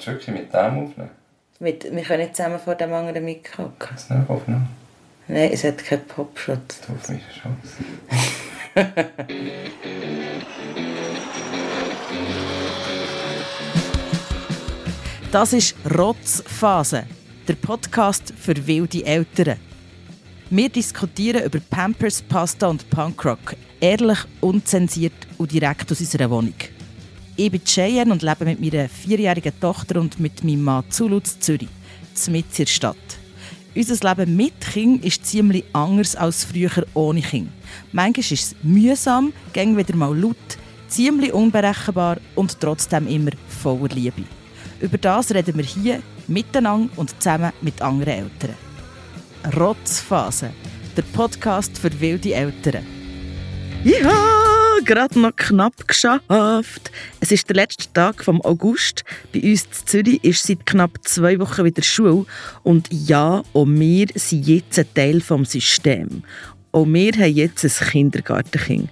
Willst du wirklich mit dem aufnehmen? Mit, wir können nicht zusammen vor dem anderen Mikro. Hast du nicht aufgenommen? Nein, es hat keinen Popschutz. Du auf meine Chance. Das ist Rotzphase, der Podcast für wilde Eltern. Wir diskutieren über Pampers, Pasta und Punkrock, ehrlich, unzensiert und direkt aus unserer Wohnung. Ich bin Cheyenne und lebe mit meiner vierjährigen Tochter und mit meinem Mann Zulutz Zürich, mitten in der Stadt. Unser Leben mit Kind ist ziemlich anders als früher ohne Kind. Manchmal ist es mühsam, ging wieder mal laut, ziemlich unberechenbar und trotzdem immer voller Liebe. Über das reden wir hier miteinander und zusammen mit anderen Eltern. Rotzphase, der Podcast für wilde Eltern. Ja, gerade noch knapp geschafft. Es ist der letzte Tag vom August. Bei uns in Zürich ist seit knapp zwei Wochen wieder Schule. Und ja, auch wir sind jetzt ein Teil des Systems. Auch wir haben jetzt ein Kindergartenkind.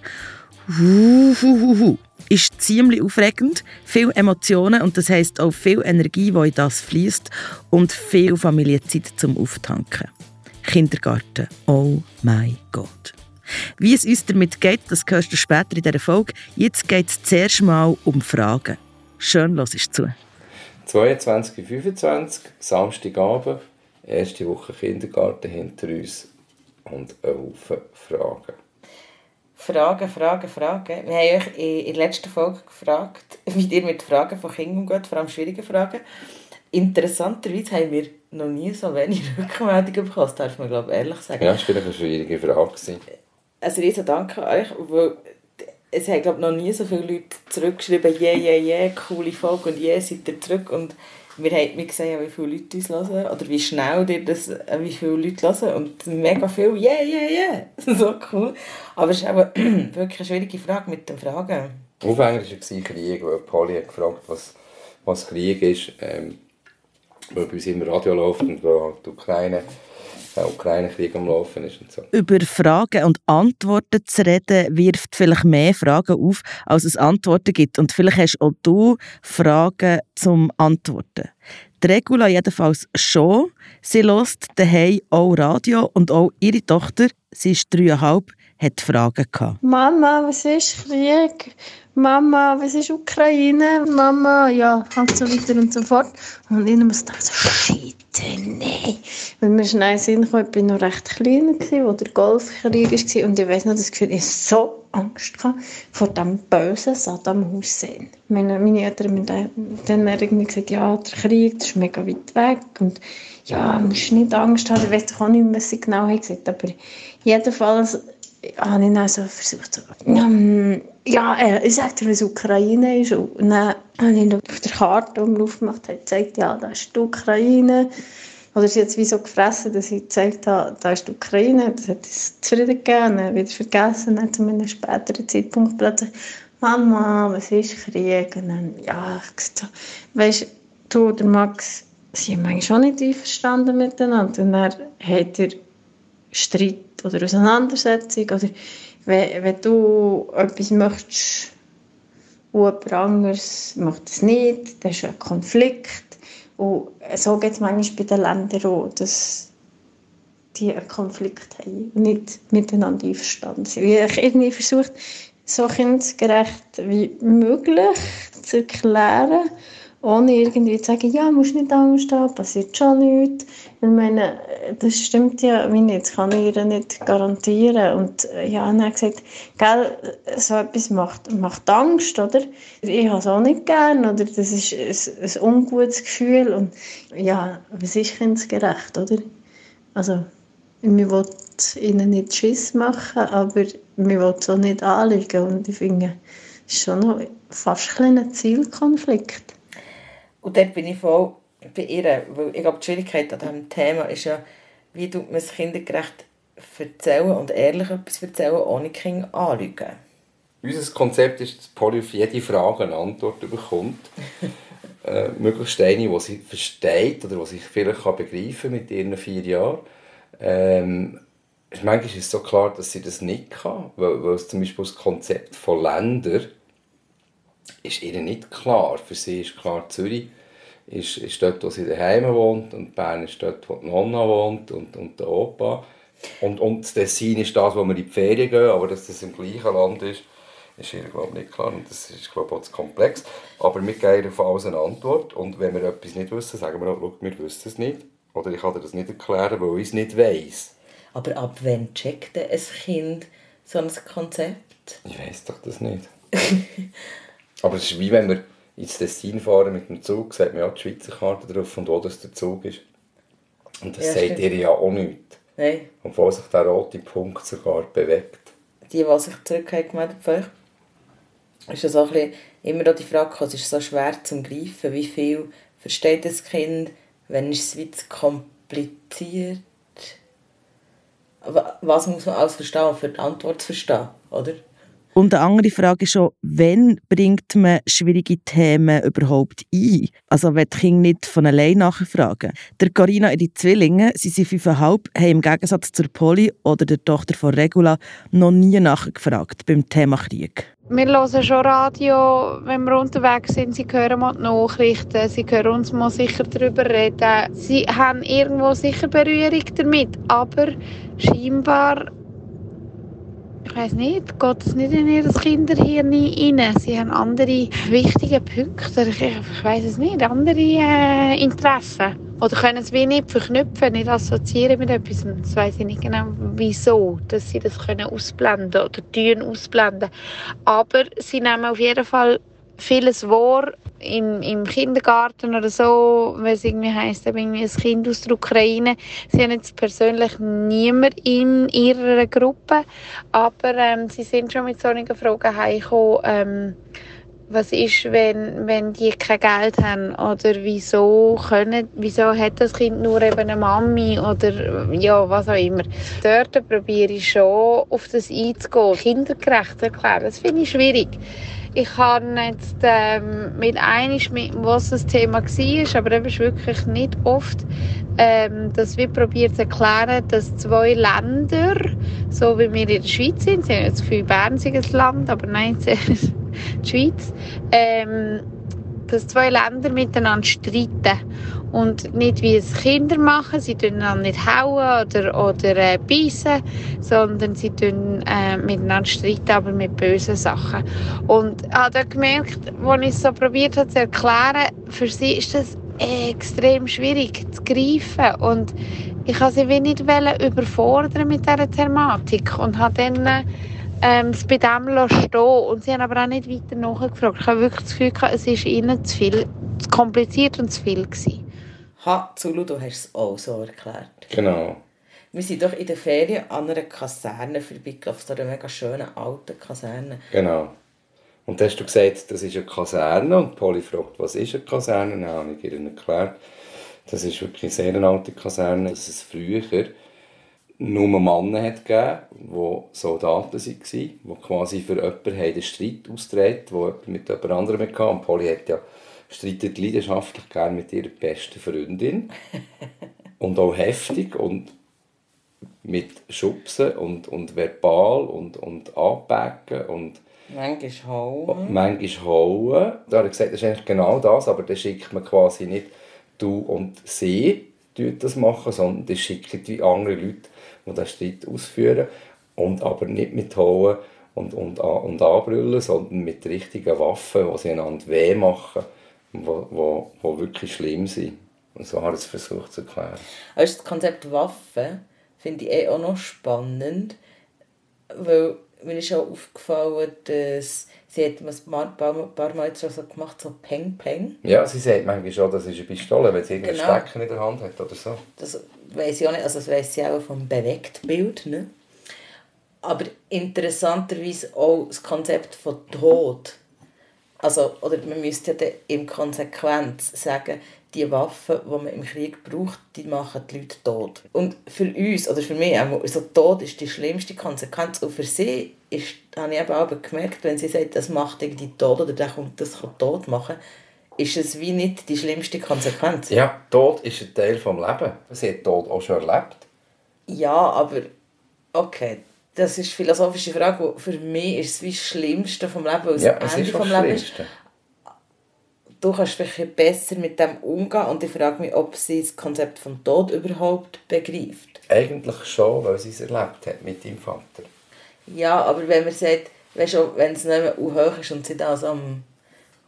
Huhuhuhu. Ist ziemlich aufregend, viele Emotionen und das heisst auch viel Energie, die in das fließt und viel Familienzeit zum Auftanken. Kindergarten, oh mein Gott. Wie es uns damit geht, das hörst du später in dieser Folge. Jetzt geht es zuerst mal um Fragen. Schön, los ist zu. 22, 25, Samstagabend, erste Woche Kindergarten hinter uns und ein Haufen Fragen. Fragen, Fragen, Fragen. Wir haben euch in der letzten Folge gefragt, wie ihr mit Fragen von Kindern umgeht, vor allem schwierigen Fragen. Interessanterweise haben wir noch nie so wenig Rückmeldungen bekommen, das darf man glaube ich ehrlich sagen. Ja, das war vielleicht eine schwierige Frage. Gewesen. Also riesen Dank an euch, weil es haben glaube noch nie so viele Leute zurückgeschrieben, yeah, yeah, yeah, coole Folge und yeah, seid ihr zurück. Und wir haben gesehen, wie viele Leute uns hören oder wie schnell ihr das, äh, wie viele Leute hören und mega viel, yeah, yeah, yeah, so cool. Aber es ist auch wirklich eine schwierige Frage mit den Fragen. Aufhänger war Krieg, weil Polly hat gefragt, was, was Krieg ist. Ähm, weil bei uns immer Radio läuft und halt die Ukraine, der Ukraine-Krieg am Laufen ist und so. Über Fragen und Antworten zu reden, wirft vielleicht mehr Fragen auf, als es Antworten gibt. Und vielleicht hast auch du Fragen zum Antworten. Die Regula jedenfalls schon. Sie hört daheim auch Radio und auch ihre Tochter, sie ist dreieinhalb, hat Fragen gehabt. Mama, was ist Krieg? Mama, was ist Ukraine? Mama, ja, und so weiter und so fort. Und ich muss denken, so, shit, nein. Wenn mir schnell Sinn ich war noch recht klein, wo der Golfkrieg war. Und ich weiss noch, das Gefühl, ich hatte so Angst vor dem bösen Saddam Hussein. Meine, meine Eltern haben dann, dann irgendwie gesagt, ja, der Krieg, ist mega weit weg. Und ja, musst nicht Angst haben. Ich weiß auch nicht was sie genau haben gesagt aber jedenfalls habe ich dann so versucht, so, ähm, ja, äh, ich dir, was Ukraine ist. Und dann habe ich auf der Karte umlauf gemacht und gezeigt, ja, da ist die Ukraine. Oder ist jetzt wie so gefressen, dass ich gezeigt habe, da ist die Ukraine. Das hat es zufrieden gegeben, dann wieder vergessen. Dann zu einem späteren Zeitpunkt plötzlich, Mama, was ist Krieg? Und dann, ja, ich gesagt, so, weißt du, der Max, sie haben eigentlich schon nicht einverstanden miteinander. Und dann hat er Streit oder Auseinandersetzung oder wenn, wenn du etwas möchtest und jemand anderes macht es nicht, dann ist ein Konflikt und so geht es manchmal bei den Ländern auch, dass die einen Konflikt haben und nicht miteinander einverstanden sind. Ich irgendwie versucht, so kindgerecht wie möglich zu erklären, ohne irgendwie zu sagen, ja, musst nicht Angst haben, passiert schon nichts. Ich meine, das stimmt ja wie nicht, das kann ich ihr nicht garantieren. Und äh, ja, dann hat gesagt, gell, so etwas macht, macht Angst, oder? Ich habe es auch nicht gern, oder? Das ist ein, ein ungutes Gefühl. Und ja, was ist kindgerecht, oder? Also, wir wollen ihnen nicht Schiss machen, aber wir wollen es auch nicht anlegen. Und ich finde, es ist schon noch fast ein kleiner Zielkonflikt. Und dort bin ich voll bei ihr, weil ich glaube, die Schwierigkeit an diesem Thema ist ja, wie tut man es kindergerecht erzählen und ehrlich etwas erzählen, ohne Kinder anlügen. Unser Konzept ist, dass Polly auf jede Frage eine Antwort bekommt. äh, möglichst eine, die sie versteht oder die sich vielleicht kann begreifen mit ihren vier Jahren. Ähm, manchmal ist es so klar, dass sie das nicht kann, weil, weil es zum Beispiel das Konzept von Ländern ist ihr nicht klar. Für sie ist klar, Zürich ist, ist dort, wo sie daheim wohnt und Bern ist dort, wo die Nonna wohnt und, und der Opa. Und, und das Tessin ist das, wo wir in die Ferien gehen, aber dass das im gleichen Land ist, ist ihr glaube nicht klar und das ist glaube auch zu komplex. Aber wir geben auf alles eine Antwort und wenn wir etwas nicht wissen, sagen wir auch, wir wissen es nicht. Oder ich kann dir das nicht erklären, weil ich es nicht weiss. Aber ab wann checkt ein Kind so ein Konzept? Ich weiß doch das nicht. Aber es ist wie wenn wir ins Tessin fahren mit dem Zug, sieht man ja die Schweizer Karte drauf und wo das der Zug ist. Und das Ja, sagt ihr ja auch nichts. Nein. Und wo sich der rote Punkt sogar bewegt. Die, die sich zurück haben ist das auch ein bisschen, immer noch die Frage, es ist so schwer zu greifen, wie viel versteht das Kind, wenn ist es wie zu kompliziert. Wa- Was muss man alles verstehen, um für die Antwort zu verstehen, oder? Und eine andere Frage ist schon, wann bringt man schwierige Themen überhaupt ein? Also wenn die Kinder nicht von allein nachfragen. Der Carina ihre Zwillinge, sie sind fünfeinhalb, haben im Gegensatz zur Polly oder der Tochter von Regula noch nie nachgefragt beim Thema Krieg. Wir hören schon Radio, wenn wir unterwegs sind. Sie hören mal die Nachrichten, sie hören uns mal sicher darüber reden. Sie haben irgendwo sicher Berührung damit, aber scheinbar, ich weiß nicht, geht es nicht in ihr Kinderhirn rein. Sie haben andere wichtige Punkte, ich, ich weiß es nicht, andere äh, Interessen. Oder können es nicht verknüpfen, nicht assoziieren mit etwas. Das weiß ich nicht genau, wieso, dass sie das können ausblenden oder tun ausblenden. Aber sie nehmen auf jeden Fall vieles wahr im, im Kindergarten oder so, wenn es irgendwie heisst, ein Kind aus der Ukraine. Sie haben jetzt persönlich niemand in ihrer Gruppe, aber ähm, sie sind schon mit solchen Fragen heimgekommen, ähm, was ist, wenn, wenn die kein Geld haben oder wieso können, wieso hat das Kind nur eben eine Mami oder ja, was auch immer. Dort probiere ich schon auf das einzugehen, kindergerecht erklären. Das finde ich schwierig. Ich habe jetzt ähm, mit einisch, mit was das Thema war, aber eben wirklich nicht oft, ähm, dass wir probiert zu erklären, dass zwei Länder, so wie wir in der Schweiz sind, sie haben das Gefühl, Bern sei ein Land, aber nein, die Schweiz, ähm, dass zwei Länder miteinander streiten und nicht wie es Kinder machen, sie tun einander nicht hauen oder, oder äh, beißen, sondern sie tun äh, miteinander streiten, aber mit bösen Sachen. Und habe dann gemerkt, als ich es so probiert habe zu erklären, für sie ist das extrem schwierig zu greifen und ich wollte sie nicht überfordern mit dieser Thematik und habe dann ähm, es bei dem stehen und sie haben aber auch nicht weiter nachgefragt. Ich habe wirklich das Gefühl, gehabt, es war ihnen zu viel, zu kompliziert und zu viel gewesen. Ha, Zulu, du hast es auch so erklärt. Genau. Wir sind doch in der Ferien an einer Kaserne vorbeigelaufen, so einer mega schönen alten Kaserne. Genau. Und dann hast du gesagt, das ist eine Kaserne. Und Polly fragt, was ist eine Kaserne? Dann habe ich ihr erklärt, das ist wirklich eine sehr alte Kaserne, dass es früher nur Männer hat gegeben, die Soldaten waren, die quasi für jemanden den Streit ausgetragen der jemand mit jemand anderem hatte. Und Polly hat ja streitet leidenschaftlich gerne mit ihrer besten Freundin. und auch heftig und mit Schubsen und, und verbal und, und anpacken und Manchmal hauen. manchmal hauen. Da habe ich gesagt, das ist eigentlich genau das, aber dann schickt man quasi nicht du und sie das machen, sondern das schicken wie andere Leute, die den Streit ausführen. Und aber nicht mit Hauen und, und, und Anbrüllen, sondern mit richtigen Waffen, die sie einander weh machen, die wo, wo, wo wirklich schlimm sind. Und so habe ich es versucht zu erklären. Also das Konzept Waffe finde ich eh auch noch spannend, weil mir ist auch aufgefallen, dass sie hat ein paar, paar, paar Mal jetzt schon so gemacht, so Peng Peng. Ja, sie sagt manchmal schon, das ist eine Pistole, wenn sie irgendeinen Genau. Stecker in der Hand hat oder so. Das weiß ich auch nicht, also das weiss sie auch vom Bewegtbild. Ne? Aber interessanterweise auch das Konzept von Tod. Also, oder man müsste ja in Konsequenz sagen, die Waffen, die man im Krieg braucht, die machen die Leute tot. Und für uns, oder für mich, auch, also Tod ist die schlimmste Konsequenz. Und für sie ist, habe ich eben auch gemerkt, wenn sie sagt, das macht irgendwie tot oder das, kommt, das kann tot machen, ist es wie nicht die schlimmste Konsequenz. Ja, Tod ist ein Teil des Lebens. Sie hat Tod auch schon erlebt. Ja, aber okay, das ist eine philosophische Frage. wo Für mich ist es wie das Schlimmste vom Leben, weil das Ende vom Leben ist. Du kannst vielleicht besser mit dem umgehen und ich frage mich, ob sie das Konzept vom Tod überhaupt begreift. Eigentlich schon, weil sie es erlebt hat mit ihrem Vater. Ja, aber wenn man sagt, weißt du, wenn es nicht mehr hoch ist und sie da so am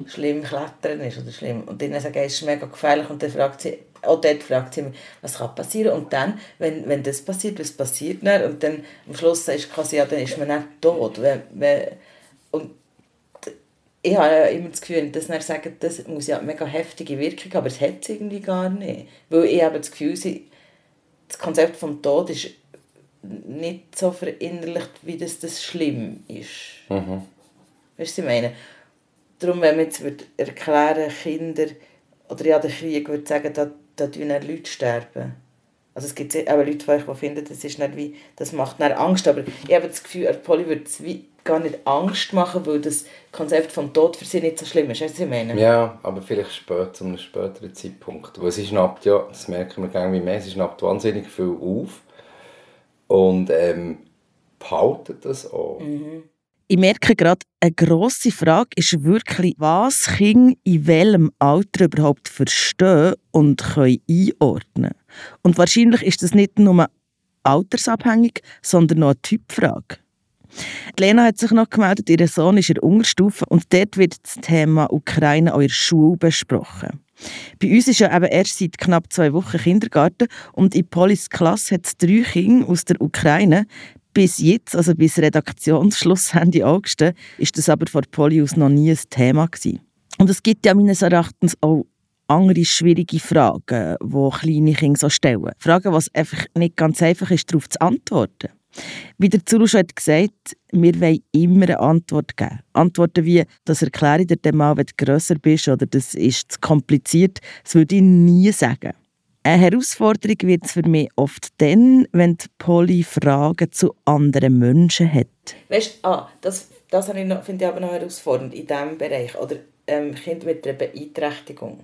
schlimm klettern ist oder schlimm und dann sagen, es ist mega gefährlich und dann fragt sie, auch dort fragt sie mich, was kann passieren und dann, wenn, wenn das passiert, was passiert dann und dann am Schluss du quasi, ja, dann ist man nicht tot. Wenn, wenn, und ich habe ja immer das Gefühl, dass sie sagen, das muss ja mega heftige Wirkung aber es hat es irgendwie gar nicht. Weil ich habe das Gefühl, das Konzept vom Tod ist nicht so verinnerlicht, wie das, das schlimm ist. Mhm. Weißt du, was ich meine? Darum, wenn man jetzt erklären Kinder, oder ja, der Krieg würde sagen, da, da sterben Leute sterben. Also es gibt auch Leute von euch, die finden, das, ist nicht wie, das macht nicht Angst, aber ich habe das Gefühl, Polly würde es wie gar nicht Angst machen, weil das Konzept vom Tod für sie nicht so schlimm ist. Weißt du, was ich meine? Ja, aber vielleicht später, zu einem späteren Zeitpunkt. Weil sie schnappt ja, das merken wir irgendwie mehr, sie schnappt wahnsinnig viel auf und ähm, behaltet das auch. Mhm. Ich merke gerade, eine grosse Frage ist wirklich, was Kinder in welchem Alter überhaupt verstehen und können einordnen Und wahrscheinlich ist das nicht nur altersabhängig, sondern auch eine Typfrage. Lena hat sich noch gemeldet, ihr Sohn ist in der Unterstufe und dort wird das Thema Ukraine an ihrer Schule besprochen. Bei uns ist ja eben erst seit knapp zwei Wochen Kindergarten und in Polis Klasse hat es drei Kinder aus der Ukraine. Bis jetzt, also bis Redaktionsschluss Ende August, ist das aber vor Polius noch nie ein Thema gewesen. Und es gibt ja meines Erachtens auch andere schwierige Fragen, die kleine Kinder so stellen. Fragen, was einfach nicht ganz einfach ist, darauf zu antworten. Wie der Zuru hat gesagt, wir wollen immer eine Antwort geben. Antworten wie, das erkläre ich dir mal, wenn du grösser bist oder das ist zu kompliziert, das würde ich nie sagen. Eine Herausforderung wird es für mich oft dann, wenn die Polly Fragen zu anderen Menschen hat. Weißt du, ah, das, das finde ich aber noch herausfordernd in diesem Bereich. Oder ähm, Kinder mit einer Beeinträchtigung.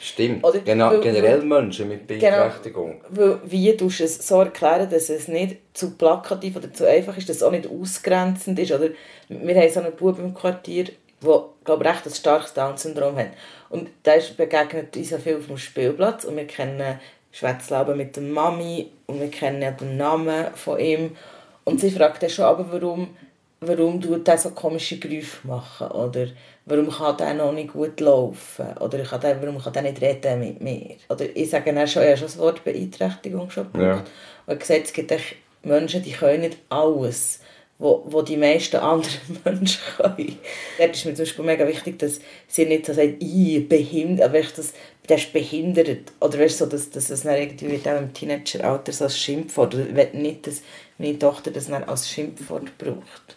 Stimmt, oder, genau, weil, generell Menschen mit genau, Beeinträchtigung. Genau, wie du es so erklären, dass es nicht zu plakativ oder zu einfach ist, dass es auch nicht ausgrenzend ist. Oder wir haben so einen Bub im Quartier, der glaube recht ein starkes Down-Syndrom hat. Und der begegnet uns viel auf dem Spielplatz und wir kennen Schwätzleben mit der Mami und wir kennen ja den Namen von ihm. Und sie fragt dann schon, aber warum, warum tut er so komische Geräusche machen? Oder warum kann der noch nicht gut laufen? Oder kann der, warum kann der nicht reden mit mir? Oder ich sage dann schon, ich habe schon das Wort Beeinträchtigung schon gebraucht. Ja. Und gesagt, es gibt Menschen, die können nicht alles, wo, wo die meisten anderen Menschen können. Dort ist mir zum Beispiel mega wichtig, dass sie nicht so sagen, ich behindert, aber das, der ist behindert. Oder weißt du, so, dass, dass es dann irgendwie auch im Teenageralter so als Schimpfwort, oder ich nicht, dass meine Tochter das dann als Schimpfwort braucht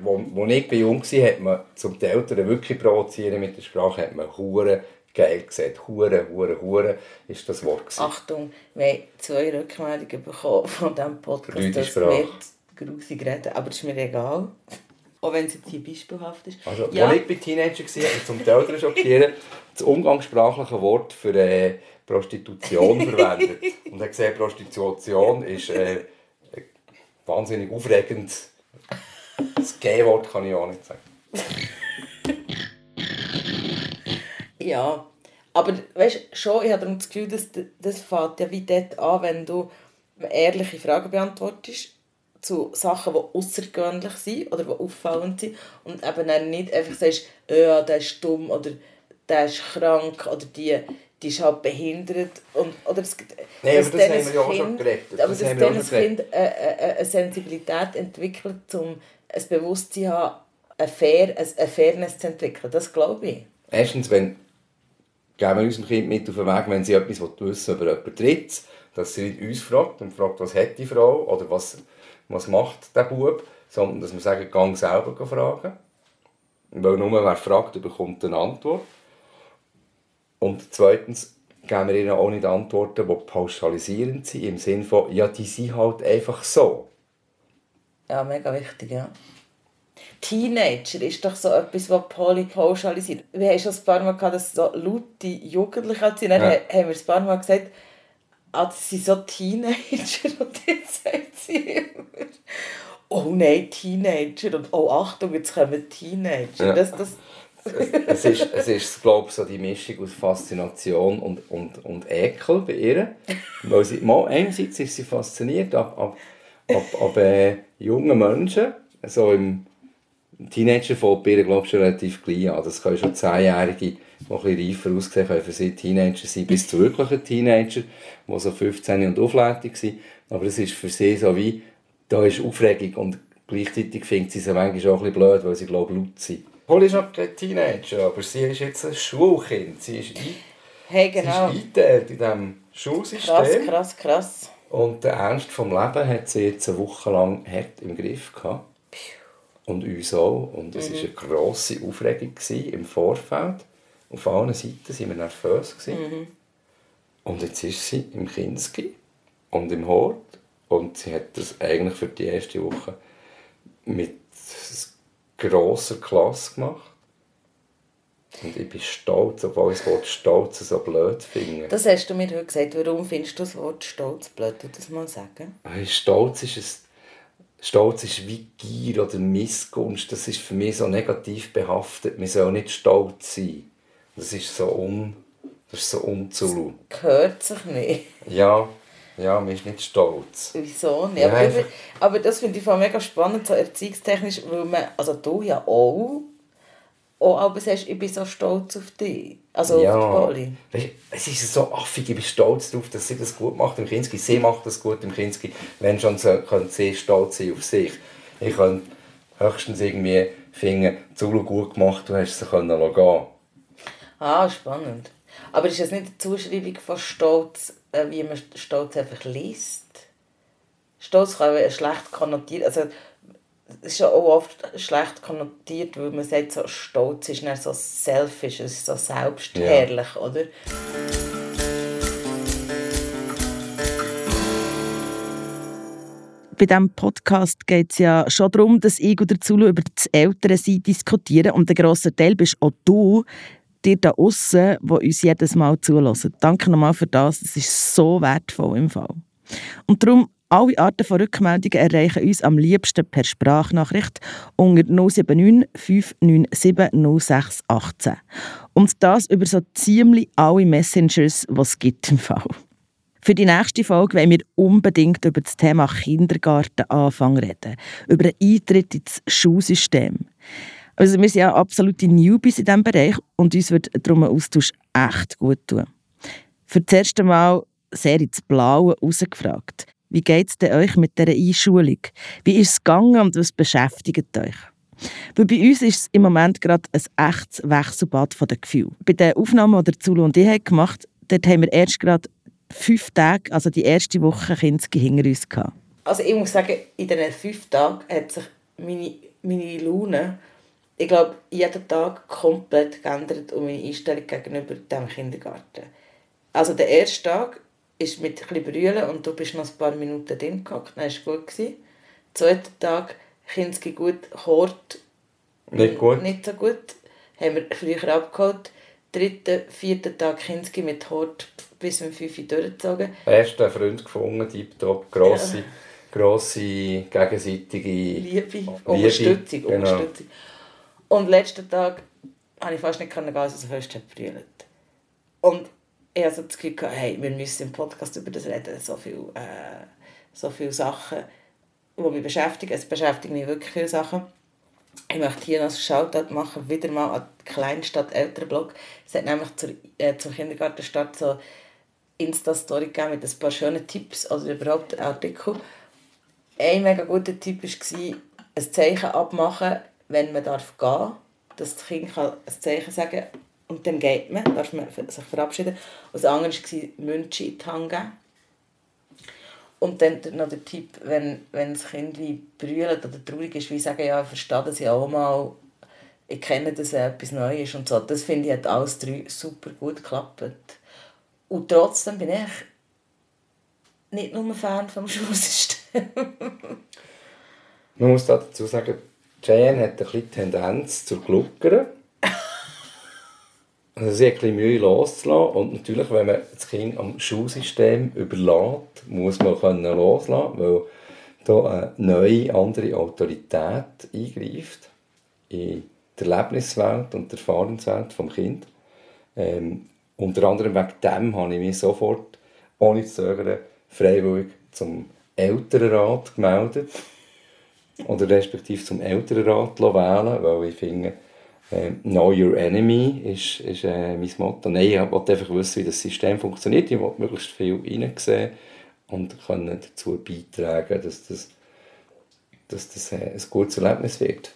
wo, wo ich jung war, hat man zum die Eltern wirklich provozieren mit der Sprache, hat man Hure geil gesagt. Hure, Hure, Hure ist das Wort. Gewesen. Achtung, wir haben zwei Rückmeldungen bekommen von diesem Podcast, dass wir grusig reden, aber das ist mir egal. Auch wenn es jetzt hier beispielhaft ist. Also, ja. als ich bei Teenager war, und zum Eltern schockieren, das umgangssprachliche Wort für äh, Prostitution verwendet. Und er hat gesagt, Prostitution ist äh, wahnsinnig aufregend das G-Wort kann ich auch nicht sagen. ja, aber weißt schon, ich habe das Gefühl, dass das fängt ja wie dort an, wenn du ehrliche Fragen beantwortest zu Sachen, die außergewöhnlich sind oder die auffallend sind und eben dann nicht einfach sagst, ja, der ist dumm oder der ist krank oder die, die ist halt behindert. Und, oder es, Nein, aber das haben wir ja auch schon geredet. Aber das dass das Kind eine, eine, eine Sensibilität entwickelt, um ein Bewusstsein haben, eine, Fair, eine Fairness zu entwickeln. Das glaube ich. Erstens, wenn geben wir unserem Kind mit auf den Weg, wenn sie etwas wissen über jemanden Drittes, dass sie nicht uns fragt und fragt, was hat die Frau oder was, was macht der Bub, sondern dass wir sagen, gang selber fragen. Weil nur wer fragt, bekommt eine Antwort. Und zweitens geben wir ihnen auch nicht Antworten, die pauschalisierend sind, im Sinne von, ja, die sind halt einfach so. Ja, mega wichtig, ja. Teenager ist doch so etwas, was Poly pauschalisiert. Wir haben schon ein paar Mal gehabt, dass so laute Jugendliche sind. Dann ja. haben wir ein paar Mal gesagt, ah, das sind so Teenager. Und jetzt sagt sie immer, oh nein, Teenager. Und oh Achtung, jetzt kommen Teenager. Ja. Das, das, es, ist, es ist, glaube ich, so die Mischung aus Faszination und, und, und Ekel bei ihr. Weil sie, mal, einerseits ist sie fasziniert ab, ab, ab, ab äh, jungen Menschen, so im Teenager fängt bei ihr, glaube ich, schon relativ klein an. Das können schon Zehnjährige, die ein bisschen reifer aussehen können, für sie Teenager sein, bis zu wirklichen Teenager, die so 15 und auflädig sind. Aber es ist für sie so wie, da ist Aufregung und gleichzeitig findet sie sie manchmal auch ein bisschen blöd, weil sie, glaube ich, laut sind. Holly ist noch kein Teenager, aber sie ist jetzt ein Schulkind. Sie ist, ein, Hey, genau. sie ist eingeteilt in diesem Schulsystem. Krass, krass, krass. Und der Ernst vom Leben hat sie jetzt eine Woche lang hart im Griff gehabt. Und uns auch. Und es war eine grosse Aufregung im Vorfeld. Auf allen Seiten waren wir nervös. Gewesen. Und jetzt ist sie im Kinski und im Hort. Und sie hat das eigentlich für die erste Woche mit grosser Klasse gemacht. Und ich bin stolz, obwohl ich das Wort stolz so blöd finde. Das hast du mir heute gesagt. Warum findest du das Wort stolz blöd? Du das mal sagen? Hey, Stolz ist es. Stolz ist wie Gier oder Missgunst. Das ist für mich so negativ behaftet. Man soll nicht stolz sein. Das ist so un, das ist so unzulu. Gehört sich nicht. Ja, ja, man ist nicht stolz. Wieso nicht? Ja, aber, einfach- aber das finde ich voll mega spannend, so erziehungstechnisch, weil man, also du ja auch, auch aber sagst, ich bin so stolz auf dich. Also ja. auf die Poli. Es ist so affig, ich bin stolz darauf, dass sie das gut macht im Kinski. Sie macht das gut im Kinski. Wenn schon, so, könnte sie stolz sein auf sich. Ich könnte höchstens irgendwie finden, Zulu gut gemacht, du hast sie können gehen. Ah, spannend. Aber ist das nicht eine Zuschreibung von Stolz, äh, wie man Stolz einfach liest? Stolz kann ja schlecht konnotiert, also es ist ja auch oft schlecht konnotiert, weil man sagt, so Stolz ist nicht so selfish, es ist so selbstherrlich, oder? Bei diesem Podcast geht es ja schon darum, dass ich oder Zulu über das Elternsein diskutieren. Und ein grosser Teil bist auch du, dir da außen, wo uns jedes Mal zulassen. Danke nochmal für das. Das ist so wertvoll im Fall. Und darum, alle Arten von Rückmeldungen erreichen uns am liebsten per Sprachnachricht unter 079 597 0618. Und das über so ziemlich alle Messengers, die es gibt im Fall. Für die nächste Folge wollen wir unbedingt über das Thema Kindergartenanfang reden. Über den Eintritt ins Schulsystem. Also wir sind ja absolute Newbies in diesem Bereich und uns wird darum ein Austausch echt gut tun. Für das erste Mal sehr ins Blaue rausgefragt. Wie geht es euch mit dieser Einschulung? Wie ist es gegangen und was beschäftigt euch? Weil bei uns ist es im Moment gerade ein echtes Wechselbad von den Gefühlen. Bei den Aufnahmen, die Zulu und ich gemacht haben, haben wir erst gerade fünf Tage, also die erste Woche Kinski hinter uns gehabt. Also ich muss sagen, in diesen fünf Tagen hat sich meine, meine Laune, ich glaube, jeden Tag komplett geändert und meine Einstellung gegenüber dem Kindergarten. Also der erste Tag ist mit ein bisschen Brüllen und du bist noch ein paar Minuten drin gehockt, dann war es gut. Gewesen. Zweiter Tag, Kinski gut, Hort Nicht gut? nicht so gut, haben wir früher abgeholt. Dritten, vierten Tag Kinski mit Hort bis um 5 Uhr durchgezogen. Erst einen Freund gefunden, tiptop, grosse, grosse gegenseitige Liebe, Unterstützung, genau. Unterstützung. Und letzten Tag konnte ich fast nicht gehen, als es fest hat brüllt. Und ich hatte das Gefühl, hey, wir müssen im Podcast über das reden. So viele, äh, so viele Sachen, die mich beschäftigen. Es beschäftigen mich wirklich viele Sachen. Ich möchte hier noch ein Shoutout machen, wieder mal an die Kleinstadt Elternblog. Es hat nämlich zur, äh, zum Kindergartenstart so Insta-Story gegeben mit ein paar schönen Tipps, also überhaupt einen Artikel. Ein mega guter Tipp war, ein Zeichen abmachen, wenn man darf gehen darf. Dass das Kind kann ein Zeichen sagen kann und dann geht man, darf man sich verabschieden. Und das andere war, Münze in die Hand geben. Und dann noch der Tipp, wenn, wenn das Kind wie brüllt oder traurig ist, wie sagen, ja, ich verstehe das ja auch mal, ich kenne, dass es etwas Neues ist und so. Das finde ich, hat alles drei super gut geklappt. Und trotzdem bin ich nicht nur Fan vom Schulsystem. Man muss da dazu sagen, Cheyenne hat ein bisschen Tendenz zur Gluckern. Also sie hat ein bisschen Mühe loszulassen. Und natürlich, wenn man das Kind am Schulsystem überlässt, muss man können loslassen, weil da eine neue, andere Autorität eingreift in die Erlebniswelt und die Erfahrungswelt des Kind. Ähm, unter anderem wegen dem habe ich mich sofort, ohne zu zögern, freiwillig zum Elternrat gemeldet. Oder respektive zum Elternrat wählen, weil ich finde, äh, Know Your Enemy ist, ist äh, mein Motto. Nein, ich wollte einfach wissen, wie das System funktioniert. Ich wollte möglichst viel hineinsehen und können dazu beitragen, dass das, dass das äh, ein gutes Erlebnis wird.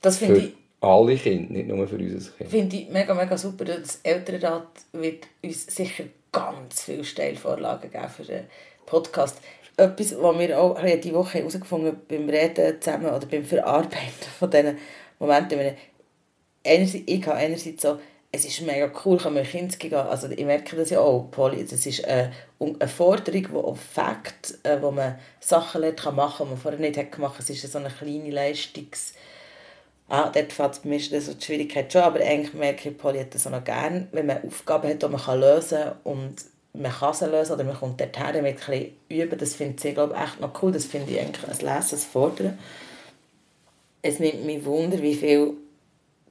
Das finde ich alle Kinder, nicht nur für unser Kind. Finde ich mega, mega super. Das Elternrat wird uns sicher ganz viele Steilvorlagen geben für den Podcast. Etwas, was wir auch diese Woche herausgefunden haben beim Reden zusammen oder beim Verarbeiten von diesen Momenten. Einerseits, ich habe einerseits so, es ist mega cool, kann man Kind gehen. Also ich merke das ja auch, Poly, das ist eine, eine Forderung, die auf Fakt, äh, wo man Sachen lernt, kann machen kann, die man vorher nicht gemacht hat. Es ist so eine kleine Leistungs- Ah, dort fällt es bei mir die Schwierigkeit schon, aber eigentlich merke ich, Polly hat das auch noch gerne, wenn man Aufgaben hat, die man lösen kann und man kann sie lösen oder man kommt dorthin mit ein üben, das finde ich glaube echt noch cool, das finde ich eigentlich als Lesen, als Fordern. Es nimmt mich Wunder, wie viel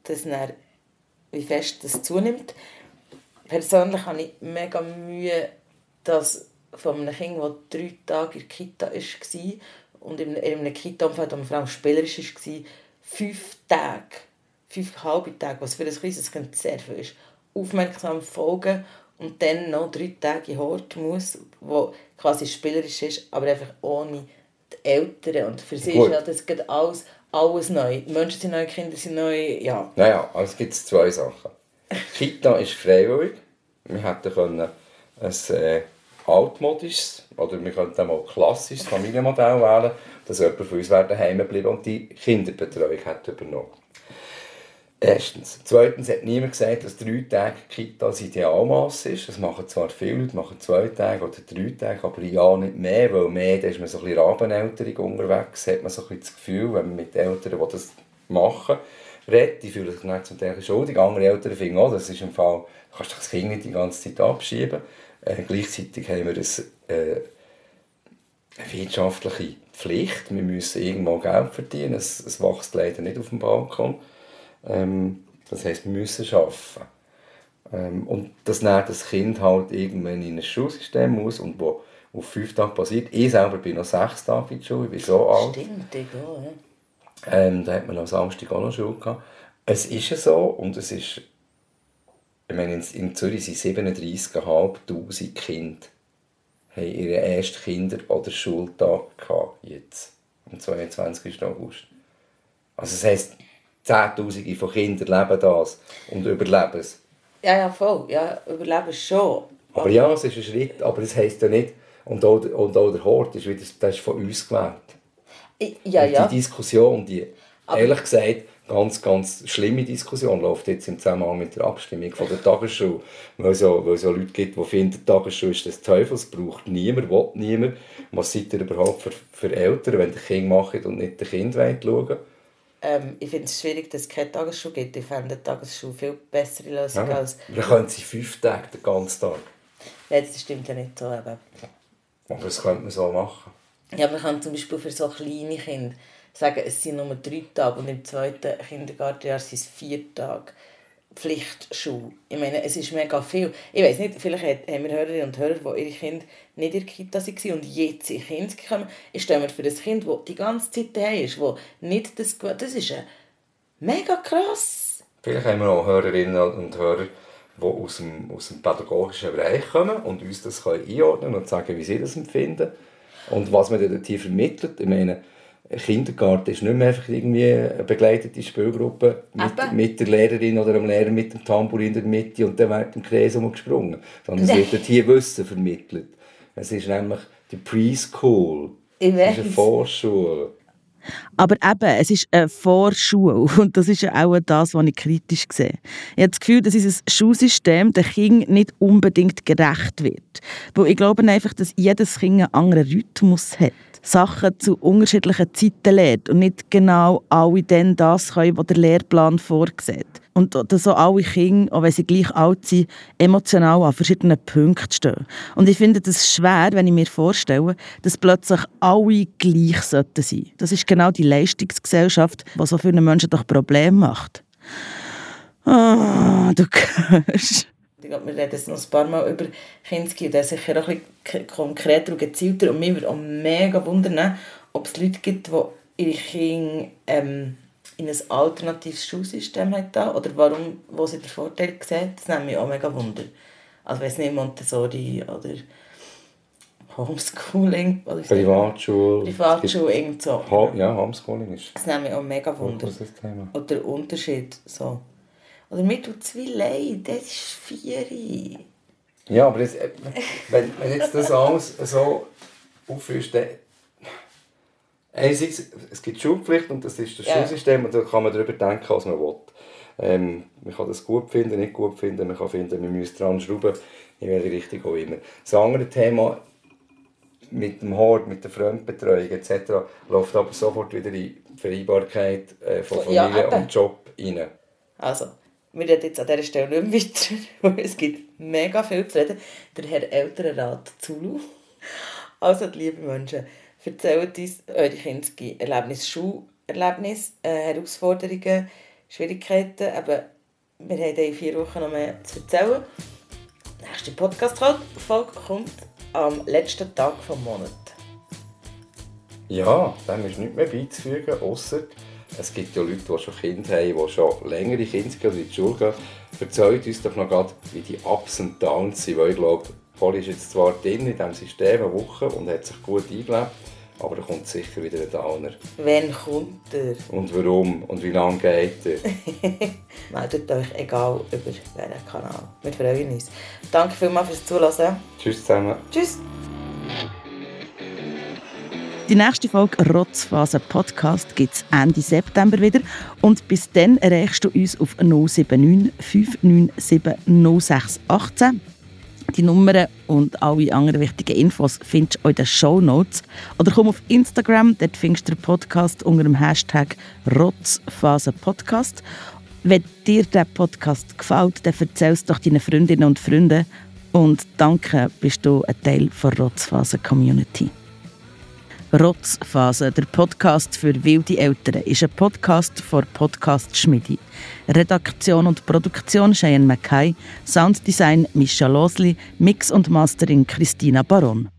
das dann, wie fest das zunimmt. Persönlich habe ich mega Mühe, dass von einem Kind, das drei Tage in der Kita war und in einem Kita-Umfeld, das vor allem spielerisch war, fünf Tage, fünf halbe Tage, was für ein kleines Kind sehr viel ist, aufmerksam folgen und dann noch drei Tage in Hort muss, wo quasi spielerisch ist, aber einfach ohne die Eltern. Und für sie Gut. ist ja das geht alles, alles neu. Die Menschen sind neu, die Kinder sind neu, ja. Naja, also es gibt zwei Sachen. Kita ist freiwillig. Wir hätten können ein äh, altmodisches oder wir könnten auch klassisches Familienmodell wählen dass jemand von uns daheim bleiben und die Kinderbetreuung hat übernommen. Erstens. Zweitens hat niemand gesagt, dass drei Tage Kita das Idealmaß ist. Das machen zwar viele Leute, machen zwei Tage oder drei Tage, aber ja nicht mehr, weil mehr, da ist man so ein bisschen Rabenelterung unterwegs, hat man so ein bisschen das Gefühl, wenn man mit Eltern, die das machen, redet, die fühlen sich nicht zum Teil schuldig. Andere Eltern finden auch, das ist im Fall, du kannst das Kind nicht die ganze Zeit abschieben. Äh, gleichzeitig haben wir ein, äh, eine wirtschaftliche Pflicht. Wir müssen irgendwo Geld verdienen. Es, es wächst leider nicht auf dem Balkon. Ähm, das heisst, wir müssen arbeiten. Ähm, und das nährt das Kind halt irgendwann in ein Schulsystem muss und wo auf fünf Tage passiert. Ich selber bin noch sechs Tage in der Schule, ich bin so alt. Stimmt, egal. Ja. Ähm, da hat man am Samstag auch noch Schule gehabt. Es ist ja so und es ist, ich meine, in, in Zürich sind 37'500 Kinder haben ihren ersten Kinder- oder Schultag gehabt, jetzt, am 22. August. Also das heisst, Zehntausende von Kindern leben das und überleben es. Ja, ja, voll. Ja, überleben es schon. Aber, aber ja, es ist ein Schritt, aber das heisst ja nicht, und auch, und auch der Hort ist, wieder, das ist von uns gewählt. Ja, und ja. Die Diskussion, die, aber ehrlich gesagt, ganz, ganz schlimme Diskussion läuft jetzt im Zusammenhang mit der Abstimmung von der Tagesschule. Weil es ja, weil es ja Leute gibt, die finden, die Tagesschule ist des Teufels, braucht niemand, will niemand. Was seid ihr überhaupt für, für Eltern, wenn die Kinder machen und nicht den Kind schauen ähm, ich finde es schwierig, dass es keine Tagesschule gibt. Ich fände die Tagesschule viel bessere Lösung ja, als... Wir können sie fünf Tage den ganzen Tag. Ja, das stimmt ja nicht so. Aber, aber das könnte man so machen. Ja, man kann zum Beispiel für so kleine Kinder sagen, es sind nur drei Tage und im zweiten Kindergartenjahr sind es vier Tage Pflichtschule. Ich meine, es ist mega viel. Ich weiß nicht, vielleicht haben wir Hörerinnen und Hörer, die ihre Kinder nicht in der Kita waren und jetzt in Kinder gekommen. Ich stelle mir für das Kind, das die ganze Zeit daheim ist, das nicht das das ist mega krass. Vielleicht haben wir auch Hörerinnen und Hörer, die aus dem, aus dem pädagogischen Bereich kommen und uns das einordnen können und sagen, wie sie das empfinden und was man dort hier vermittelt. Ich meine, Kindergarten ist nicht mehr einfach irgendwie eine begleitete Spielgruppe mit, mit, der Lehrerin oder dem Lehrer mit dem Tambourin in der Mitte und dann wird im Kreis gesprungen. Sondern es wird hier Wissen vermittelt. Es ist nämlich die Preschool. Ich es ist eine Vorschule. Aber eben, es ist eine Vorschule und das ist ja auch das, was ich kritisch sehe. Ich habe das Gefühl, dass unser Schulsystem den Kindern nicht unbedingt gerecht wird. Weil ich glaube einfach, dass jedes Kind einen anderen Rhythmus hat. Sachen zu unterschiedlichen Zeiten lernt und nicht genau alle dann das können, was der Lehrplan vorsieht. Und dass so alle Kinder, auch wenn sie gleich alt sind, emotional an verschiedenen Punkten stehen. Und ich finde das schwer, wenn ich mir vorstelle, dass plötzlich alle gleich sein sollten. Das ist genau die Leistungsgesellschaft, die so vielen Menschen doch Probleme macht. Oh, du hörst. Ich glaube, wir reden jetzt noch ein paar Mal über Kinski und der ist sicher auch ein bisschen konkreter und gezielter. Und mich würde auch mega wundern, ob es Leute gibt, die ihre Kinder ähm, in ein alternatives Schulsystem haben oder warum, wo sie den Vorteil sehen. Das nimmt mich auch mega wunder. Also weiß nicht, Montessori oder Homeschooling. Oder Privatschule. Privatschule, irgend so. Ja, Homeschooling ist Das nimmt mich auch mega wunder. Oder der Unterschied. So. Oder mir tut es wie leid, das ist vier. Ja, aber das, äh, wenn, wenn jetzt das alles so aufführst, dann... Einerseits, es gibt Schulpflicht und das ist das Ja. Schulsystem und da kann man darüber denken, was man will. Ähm, man kann das gut finden, nicht gut finden, man kann finden, man müsste dran schrauben, in welche Richtung auch immer. Das andere Thema mit dem Hort, mit der Fremdbetreuung etc. läuft aber sofort wieder in die Vereinbarkeit äh, von Ja, Familie eben. und Job rein. Also, wir reden jetzt an dieser Stelle nicht mehr weiter, weil es gibt mega viel zu reden. Der Herr Elternrat Zulu. Also, liebe Menschen, erzählt uns eure Kindererlebnisse, Schulerlebnisse, äh, Herausforderungen, Schwierigkeiten. Eben, wir haben in vier Wochen noch mehr zu erzählen. Die nächste Podcast-Folge kommt am letzten Tag des Monats. Ja, dem ist nichts mehr beizufügen, außer es gibt ja Leute, die schon Kinder haben, die schon längere Kinder oder in die Schule gehen. Erzählt uns doch noch gerade, wie die Ups und Downs sind, weil ich glaube, Polly ist jetzt zwar drin in diesem System eine Woche und hat sich gut eingelebt, aber da kommt sicher wieder ein Downer. Wann kommt er? Und warum und wie lange geht er? Meldet euch egal über welchen Kanal. Wir freuen uns. Danke vielmals fürs Zuhören. Tschüss zusammen. Tschüss. Die nächste Folge Rotzphase Podcast gibt es Ende September wieder. Und bis dann erreichst du uns auf 079 597 0618. Die Nummern und alle anderen wichtigen Infos findest du in den Show Notes. Oder komm auf Instagram, dort findest du den Podcast unter dem Hashtag Rotzphase Podcast. Wenn dir der Podcast gefällt, dann erzähl es doch deinen Freundinnen und Freunden. Und danke, bist du ein Teil der Rotzphase Community. Rotzphase, der Podcast für wilde Eltern, ist ein Podcast von Podcast Schmidi. Redaktion und Produktion Cheyenne Mackay, Sounddesign Mischa Losli, Mix und Mastering Christina Baron.